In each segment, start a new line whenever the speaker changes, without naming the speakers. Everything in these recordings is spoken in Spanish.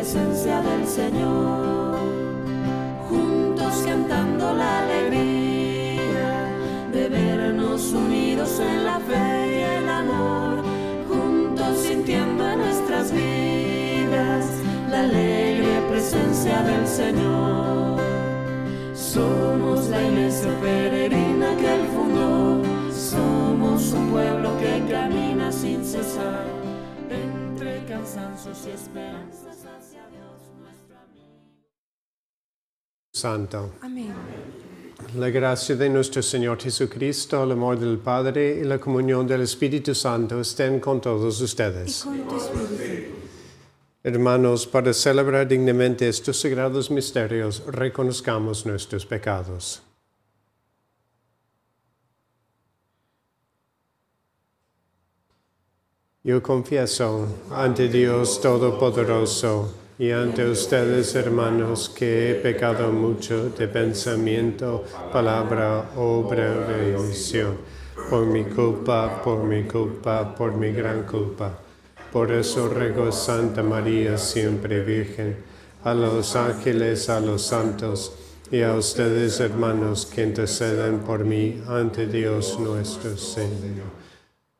Presencia del Señor, juntos cantando la alegría de vernos unidos en la fe y el amor, juntos sintiendo en nuestras vidas la alegre presencia del Señor. Somos la iglesia peregrina que Él fundó, un pueblo que camina sin cesar entre cansancios y esperanzas.
Santo.
Amén.
La gracia de nuestro Señor Jesucristo, el amor del Padre y la comunión del Espíritu Santo estén con todos ustedes. Hermanos, para celebrar dignamente estos sagrados misterios, reconozcamos nuestros pecados. Yo confieso ante Dios Todopoderoso y ante ustedes, hermanos, que he pecado mucho de pensamiento, palabra, obra omisión, por mi culpa, por mi culpa, por mi gran culpa. Por eso ruego Santa María, siempre Virgen, a los ángeles, a los santos, y a ustedes, hermanos, que interceden por mí ante Dios nuestro Señor.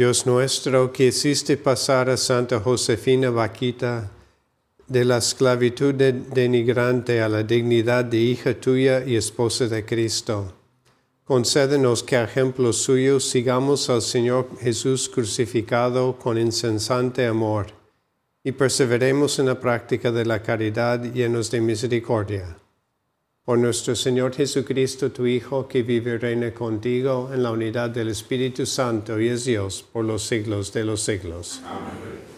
Dios nuestro, que hiciste pasar a Santa Josefina Vaquita de la esclavitud denigrante a la dignidad de hija tuya y esposa de Cristo. Concédenos que a ejemplo suyo sigamos al Señor Jesús crucificado con insensante amor y perseveremos en la práctica de la caridad llenos de misericordia por nuestro Señor Jesucristo, tu Hijo, que vive y reina contigo en la unidad del Espíritu Santo y es Dios por los siglos de los siglos. Amén.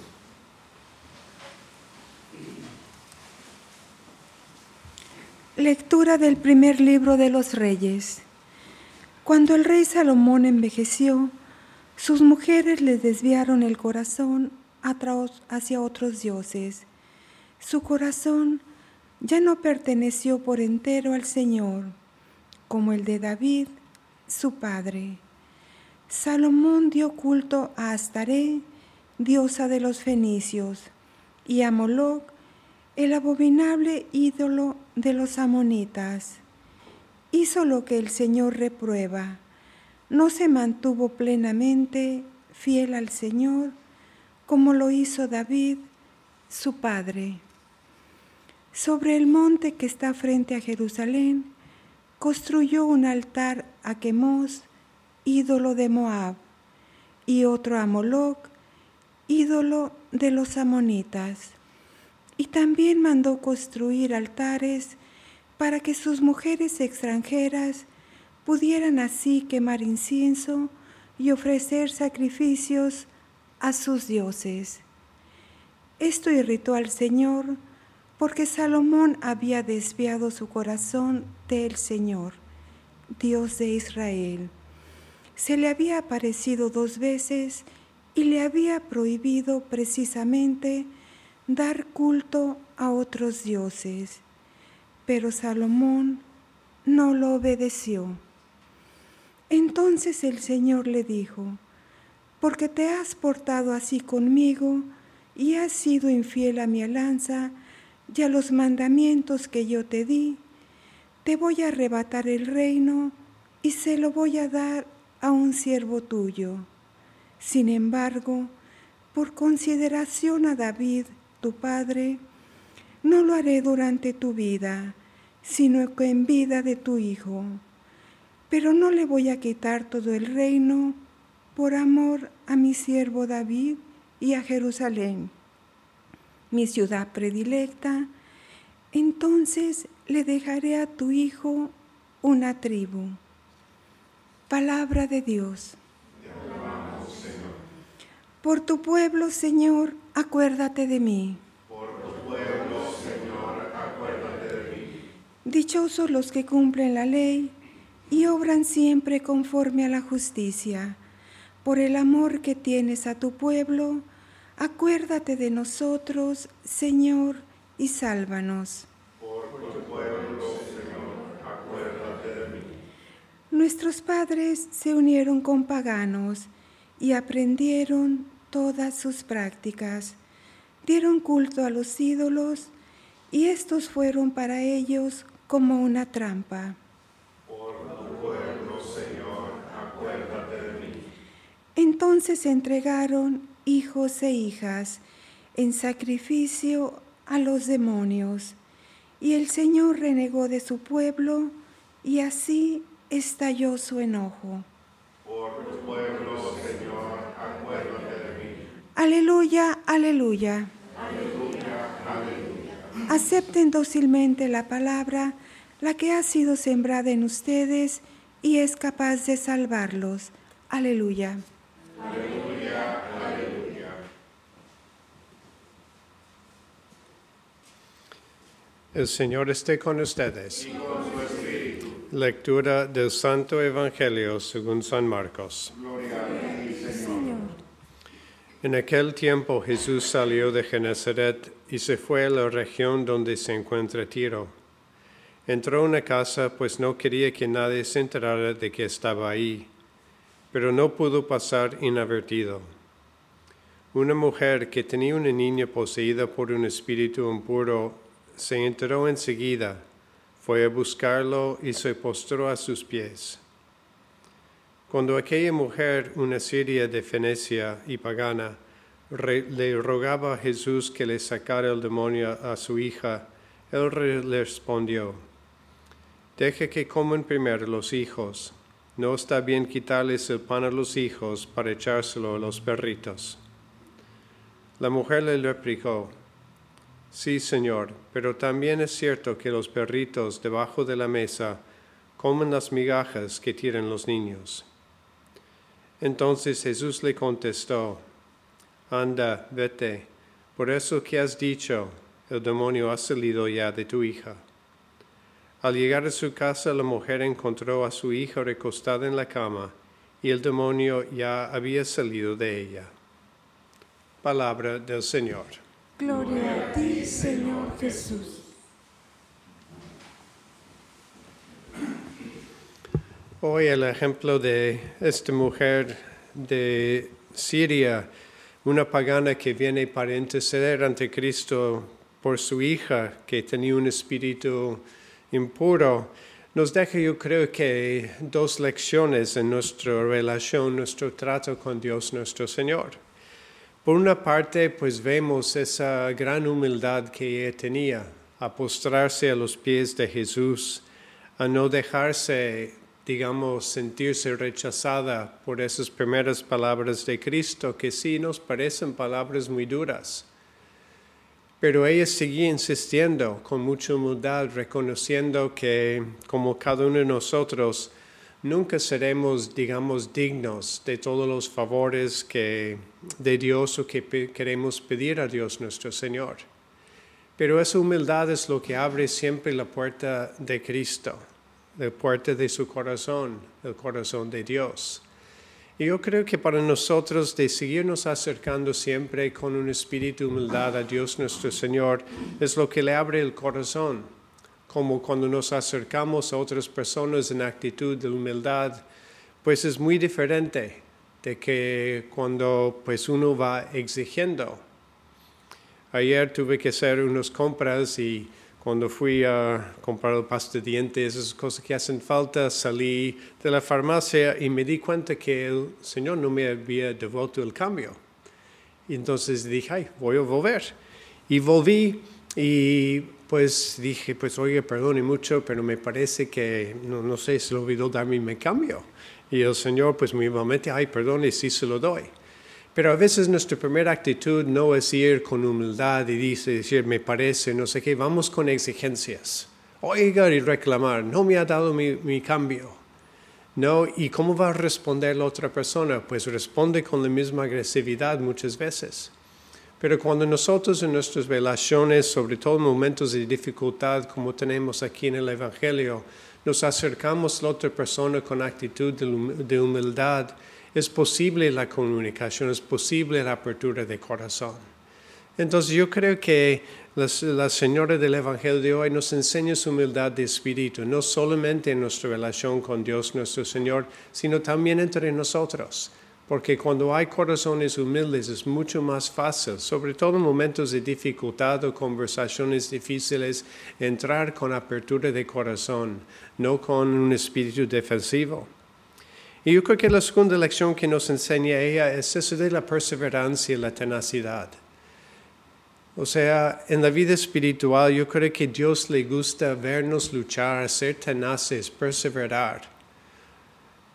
Lectura del primer libro de los Reyes. Cuando el rey Salomón envejeció, sus mujeres le desviaron el corazón hacia otros dioses. Su corazón ya no perteneció por entero al Señor, como el de David, su padre. Salomón dio culto a Astaré, diosa de los fenicios, y a Moloch, el abominable ídolo de los amonitas. Hizo lo que el Señor reprueba. No se mantuvo plenamente fiel al Señor como lo hizo David, su padre. Sobre el monte que está frente a Jerusalén, construyó un altar a Quemos, ídolo de Moab, y otro a Moloch, ídolo de los amonitas. Y también mandó construir altares para que sus mujeres extranjeras pudieran así quemar incienso y ofrecer sacrificios a sus dioses. Esto irritó al Señor porque Salomón había desviado su corazón del Señor, Dios de Israel. Se le había aparecido dos veces y le había prohibido precisamente dar culto a otros dioses. Pero Salomón no lo obedeció. Entonces el Señor le dijo, porque te has portado así conmigo y has sido infiel a mi alianza y a los mandamientos que yo te di, te voy a arrebatar el reino y se lo voy a dar a un siervo tuyo. Sin embargo, por consideración a David, tu padre, no lo haré durante tu vida, sino en vida de tu hijo. Pero no le voy a quitar todo el reino por amor a mi siervo David y a Jerusalén, mi ciudad predilecta. Entonces le dejaré a tu hijo una tribu. Palabra de Dios. Por tu pueblo, Señor, acuérdate de mí.
Por tu pueblo, Señor, acuérdate de mí.
Dichosos los que cumplen la ley y obran siempre conforme a la justicia. Por el amor que tienes a tu pueblo, acuérdate de nosotros, Señor, y sálvanos.
Por tu pueblo, Señor, acuérdate de mí.
Nuestros padres se unieron con paganos y aprendieron todas sus prácticas. Dieron culto a los ídolos y estos fueron para ellos como una trampa.
Por tu pueblo, Señor, acuérdate de mí.
Entonces se entregaron hijos e hijas en sacrificio a los demonios, y el Señor renegó de su pueblo, y así estalló su enojo.
Por tu pueblo, Señor, acuérdate de mí.
Aleluya, aleluya. Acepten dócilmente la palabra, la que ha sido sembrada en ustedes y es capaz de salvarlos. Aleluya.
El Señor esté con ustedes. Lectura del Santo Evangelio según San Marcos. En aquel tiempo Jesús salió de Genezaret y se fue a la región donde se encuentra Tiro. Entró a una casa, pues no quería que nadie se enterara de que estaba ahí, pero no pudo pasar inadvertido. Una mujer que tenía una niña poseída por un espíritu impuro se enteró enseguida, fue a buscarlo y se postró a sus pies. Cuando aquella mujer, una siria de Fenecia y pagana, le rogaba a Jesús que le sacara el demonio a su hija, él le respondió, Deje que coman primero los hijos. No está bien quitarles el pan a los hijos para echárselo a los perritos. La mujer le replicó, Sí, Señor, pero también es cierto que los perritos debajo de la mesa comen las migajas que tiran los niños. Entonces Jesús le contestó, Anda, vete, por eso que has dicho, el demonio ha salido ya de tu hija. Al llegar a su casa, la mujer encontró a su hija recostada en la cama, y el demonio ya había salido de ella. Palabra del Señor.
Gloria a ti, Señor Jesús.
Hoy el ejemplo de esta mujer de Siria, una pagana que viene para interceder ante Cristo por su hija que tenía un espíritu impuro, nos deja yo creo que dos lecciones en nuestra relación, nuestro trato con Dios nuestro Señor. Por una parte, pues vemos esa gran humildad que ella tenía, a postrarse a los pies de Jesús, a no dejarse, digamos, sentirse rechazada por esas primeras palabras de Cristo, que sí nos parecen palabras muy duras. Pero ella seguía insistiendo con mucha humildad, reconociendo que como cada uno de nosotros, nunca seremos, digamos, dignos de todos los favores que, de Dios o que queremos pedir a Dios nuestro Señor. Pero esa humildad es lo que abre siempre la puerta de Cristo, la puerta de su corazón, el corazón de Dios. Y yo creo que para nosotros de seguirnos acercando siempre con un espíritu de humildad a Dios nuestro Señor es lo que le abre el corazón, como cuando nos acercamos a otras personas en actitud de humildad, pues es muy diferente de que cuando pues uno va exigiendo. Ayer tuve que hacer unas compras y cuando fui a comprar pasta de dientes, esas cosas que hacen falta, salí de la farmacia y me di cuenta que el Señor no me había devuelto el cambio. Y entonces dije, ay, voy a volver. Y volví y pues dije, pues oye, perdone mucho, pero me parece que, no, no sé, se olvidó darme mi cambio. Y el Señor pues me mete, ay, perdone, sí se lo doy. Pero a veces nuestra primera actitud no es ir con humildad y dice, decir, me parece, no sé qué, vamos con exigencias. Oiga y reclamar, no me ha dado mi, mi cambio. No, ¿y cómo va a responder la otra persona? Pues responde con la misma agresividad muchas veces. Pero cuando nosotros en nuestras relaciones, sobre todo en momentos de dificultad como tenemos aquí en el Evangelio, nos acercamos a la otra persona con actitud de hum- de humildad, es posible la comunicación, es posible la apertura de corazón. Entonces yo creo que la, la señora del Evangelio de hoy nos enseña su humildad de espíritu, no solamente en nuestra relación con Dios nuestro Señor, sino también entre nosotros. Porque cuando hay corazones humildes es mucho más fácil, sobre todo en momentos de dificultad o conversaciones difíciles, entrar con apertura de corazón, no con un espíritu defensivo. Y yo creo que la segunda lección que nos enseña ella es eso de la perseverancia y la tenacidad. O sea, en la vida espiritual yo creo que Dios le gusta vernos luchar, ser tenaces, perseverar.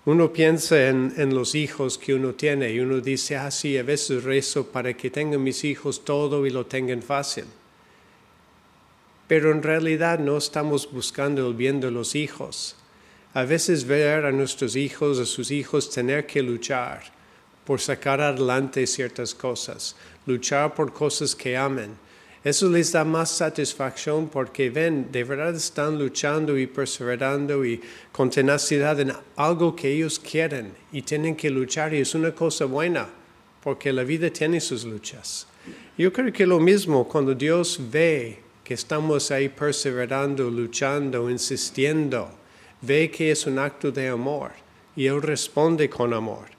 Uno piensa en, los hijos que uno tiene y uno dice, ah, sí, a veces rezo para que tengan mis hijos todo y lo tengan fácil. Pero en realidad no estamos buscando el bien de los hijos. A veces ver a nuestros hijos, a sus hijos, tener que luchar por sacar adelante ciertas cosas, luchar por cosas que amen. Eso les da más satisfacción porque ven, de verdad están luchando y perseverando y con tenacidad en algo que ellos quieren y tienen que luchar y es una cosa buena porque la vida tiene sus luchas. Yo creo que lo mismo cuando Dios ve que estamos ahí perseverando, luchando, insistiendo, ve que es un acto de amor y Él responde con amor.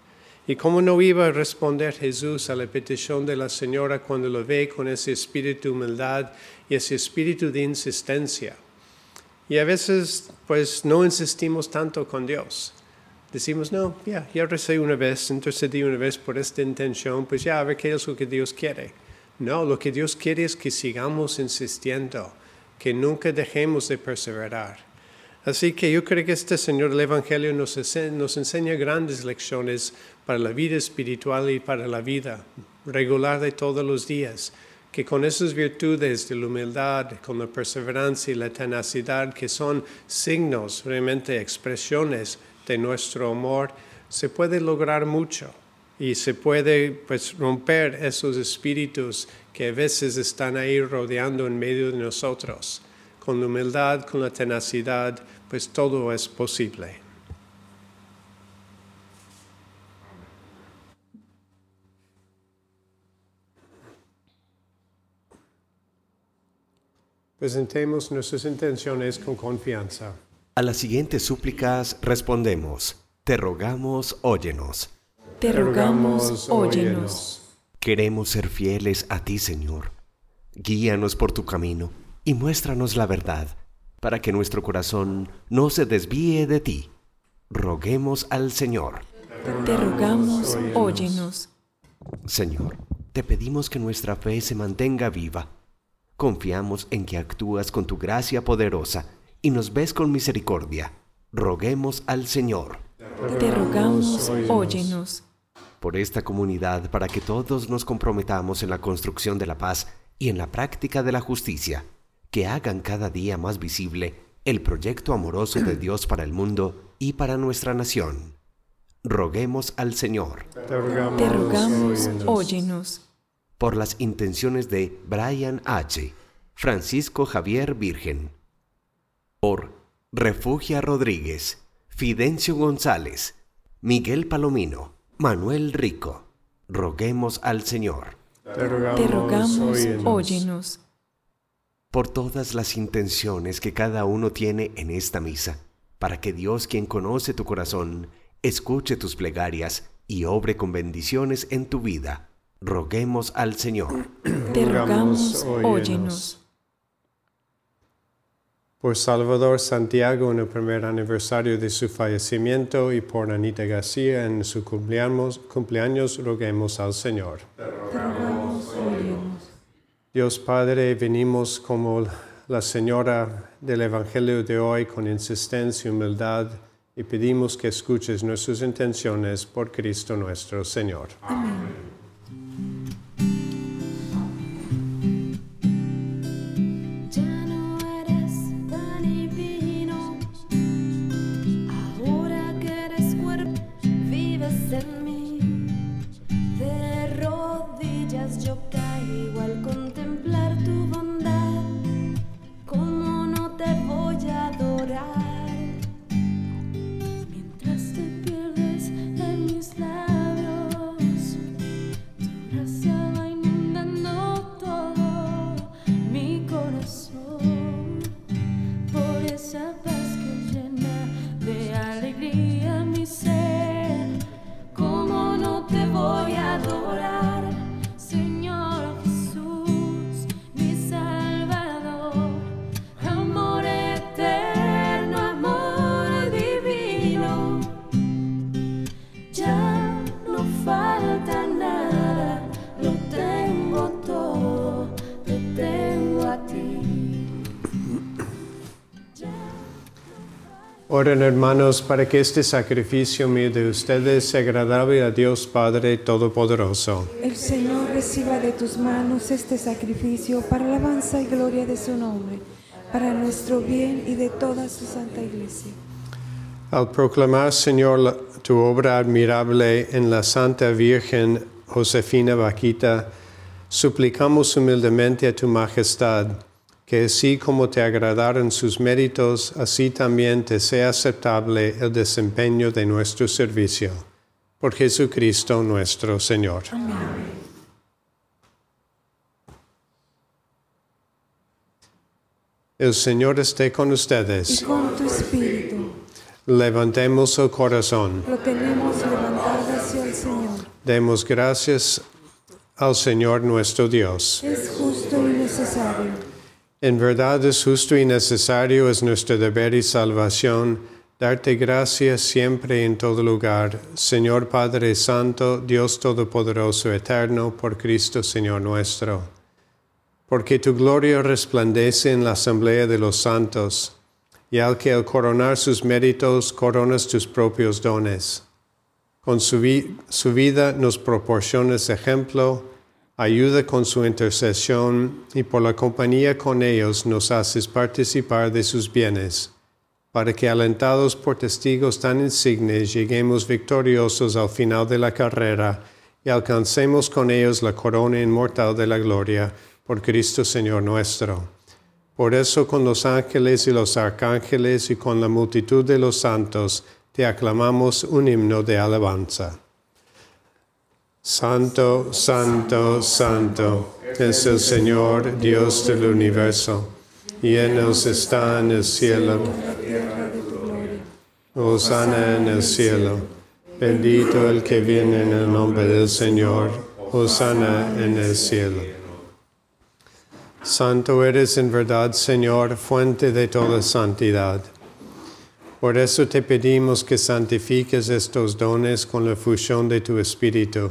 ¿Y cómo no iba a responder Jesús a la petición de la señora cuando lo ve con ese espíritu de humildad y ese espíritu de insistencia? Y a veces, pues, no insistimos tanto con Dios. Decimos, no, ya, ya recé una vez, intercedí una vez por esta intención, pues ya, a ver qué es lo que Dios quiere. No, lo que Dios quiere es que sigamos insistiendo, que nunca dejemos de perseverar. Así que yo creo que este Señor del Evangelio nos, ense- nos enseña grandes lecciones para la vida espiritual y para la vida regular de todos los días, que con esas virtudes de la humildad, con la perseverancia y la tenacidad, que son signos, realmente expresiones de nuestro amor, se puede lograr mucho y se puede pues romper esos espíritus que a veces están ahí rodeando en medio de nosotros. Con la humildad, con la tenacidad, pues todo es posible. Presentemos nuestras intenciones con confianza.
A las siguientes súplicas respondemos, te rogamos, óyenos.
Te rogamos, óyenos.
Queremos ser fieles a ti, Señor. Guíanos por tu camino y muéstranos la verdad, para que nuestro corazón no se desvíe de ti. Roguemos al Señor.
Te rogamos, óyenos.
Señor, te pedimos que nuestra fe se mantenga viva. Confiamos en que actúas con tu gracia poderosa y nos ves con misericordia. Roguemos al Señor.
Te rogamos, óyenos.
por esta comunidad para que todos nos comprometamos en la construcción de la paz y en la práctica de la justicia, que hagan cada día más visible el proyecto amoroso de Dios para el mundo y para nuestra nación. Roguemos al Señor
Te rogamos,
Te rogamos,
óyenos.
óyenos.
Por las intenciones de Brian H., Francisco Javier Virgen, por Refugia Rodríguez, Fidencio González, Miguel Palomino, Manuel Rico. Roguemos al Señor
Te rogamos,
Te rogamos,
óyenos.
óyenos.
por todas las intenciones que cada uno tiene en esta misa, para que Dios, quien conoce tu corazón, escuche tus plegarias y obre con bendiciones en tu vida. Roguemos al Señor.
Te
Rogamos,
rogamos,
óyenos.
óyenos.
Por Salvador Santiago en el primer aniversario de su fallecimiento y por Anita García en su cumpleaños, cumpleaños roguemos al Señor. Dios Padre, venimos como la señora del Evangelio de hoy con insistencia y humildad y pedimos que escuches nuestras intenciones por Cristo nuestro Señor.
Ya
Oren hermanos para que este sacrificio mío de ustedes sea agradable a Dios Padre Todopoderoso.
El Señor reciba de tus manos este sacrificio para alabanza y gloria de su nombre, para nuestro bien y de toda su santa iglesia.
Al proclamar, Señor, tu obra admirable en la Santa Virgen Josefina Vaquita, suplicamos humildemente a tu Majestad que así como te agradaron sus méritos, así también te sea aceptable el desempeño de nuestro servicio. Por Jesucristo nuestro Señor. El Señor esté con
Y
ustedes.
con tu espíritu
Levantemos el corazón.
lo tenemos levantado hacia el Señor.
Demos gracias al Señor nuestro Dios.
Es y.
En verdad es justo y necesario, es nuestro deber y salvación, darte gracias siempre y en todo lugar, Señor Padre Santo, Dios Todopoderoso, Eterno, por Cristo Señor nuestro. Porque tu gloria resplandece en la asamblea de los santos, y al que al coronar sus méritos coronas tus propios dones. Con su, su vida nos proporcionas ejemplo, ayuda con su intercesión y por la compañía con ellos nos haces participar de sus bienes, para que alentados por testigos tan insignes lleguemos victoriosos al final de la carrera y alcancemos con ellos la corona inmortal de la gloria por Cristo Señor nuestro. Por eso con los ángeles y los arcángeles y con la multitud de los santos te aclamamos un himno de alabanza. Santo, santo, santo es el Señor Dios del universo, y en nos está en el cielo. Hosanna en el cielo. Bendito el que viene en el nombre del Señor. Hosanna en el cielo. Santo eres en verdad, Señor, fuente de toda santidad. Por eso te pedimos que santifiques estos dones con la fusión de tu Espíritu,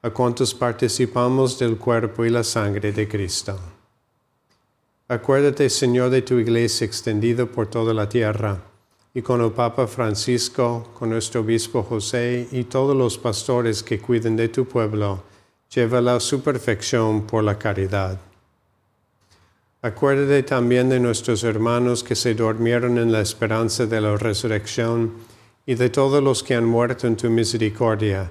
a cuantos participamos del cuerpo y la sangre de Cristo. Acuérdate, Señor, de tu iglesia extendida por toda la tierra, y con el Papa Francisco, con nuestro obispo José y todos los pastores que cuiden de tu pueblo, llévala a su perfección por la caridad. Acuérdate también de nuestros hermanos que se durmieron en la esperanza de la resurrección y de todos los que han muerto en tu misericordia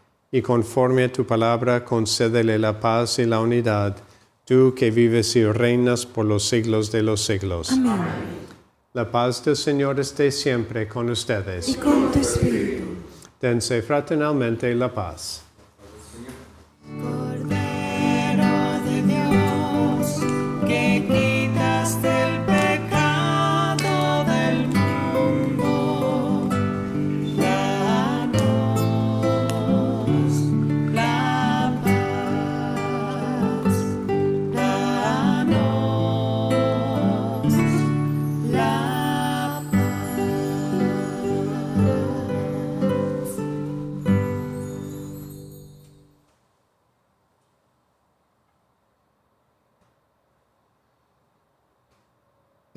y conforme a tu palabra concédele la paz y la unidad, tú que vives y reinas por los siglos de los siglos.
Amén.
La paz del Señor esté siempre con ustedes.
Y con tu espíritu.
Dense fraternalmente la paz.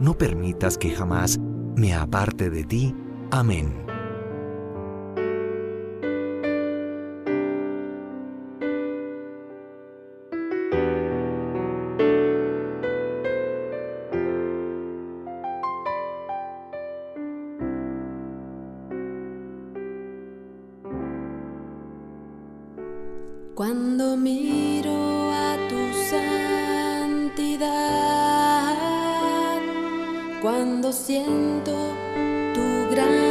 no permitas que jamás me aparte de ti. Amén.
Cuando miro siento tu gran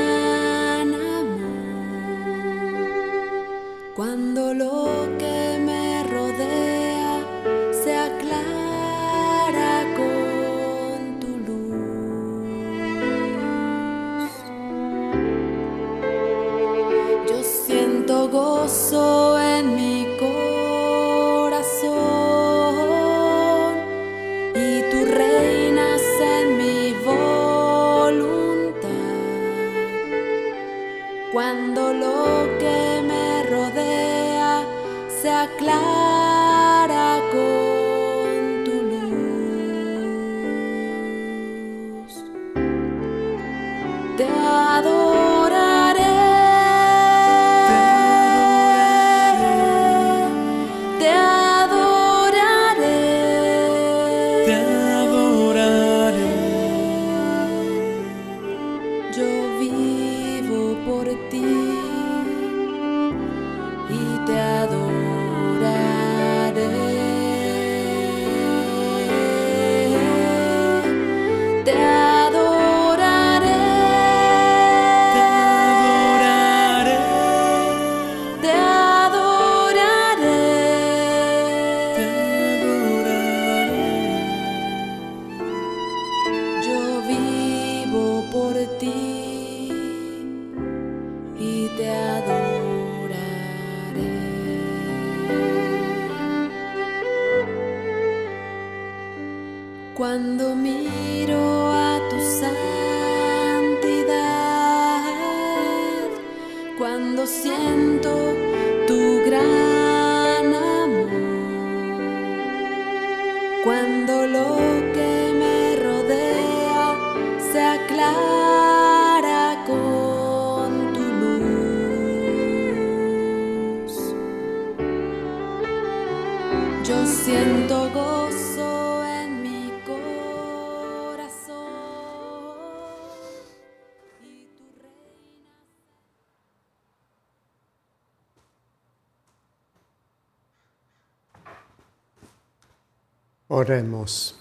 Oremos.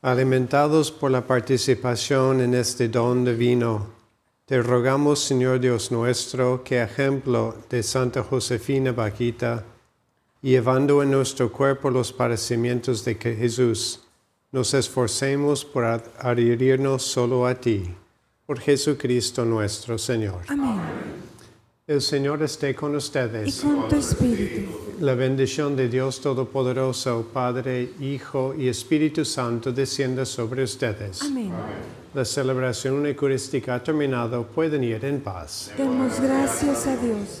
Alimentados por la participación en este don divino, te rogamos, Señor Dios nuestro, que ejemplo de Santa Josefina Vaquita, llevando en nuestro cuerpo los padecimientos de Jesús, nos esforcemos por ad- adherirnos solo a ti, por Jesucristo nuestro Señor.
Amén.
El Señor esté con
Y
ustedes.
con tu espíritu.
La bendición de Dios Todopoderoso, Padre, Hijo y Espíritu Santo descienda sobre ustedes.
Amén.
La celebración eucarística ha terminado. Pueden ir en paz.
Demos gracias a Dios.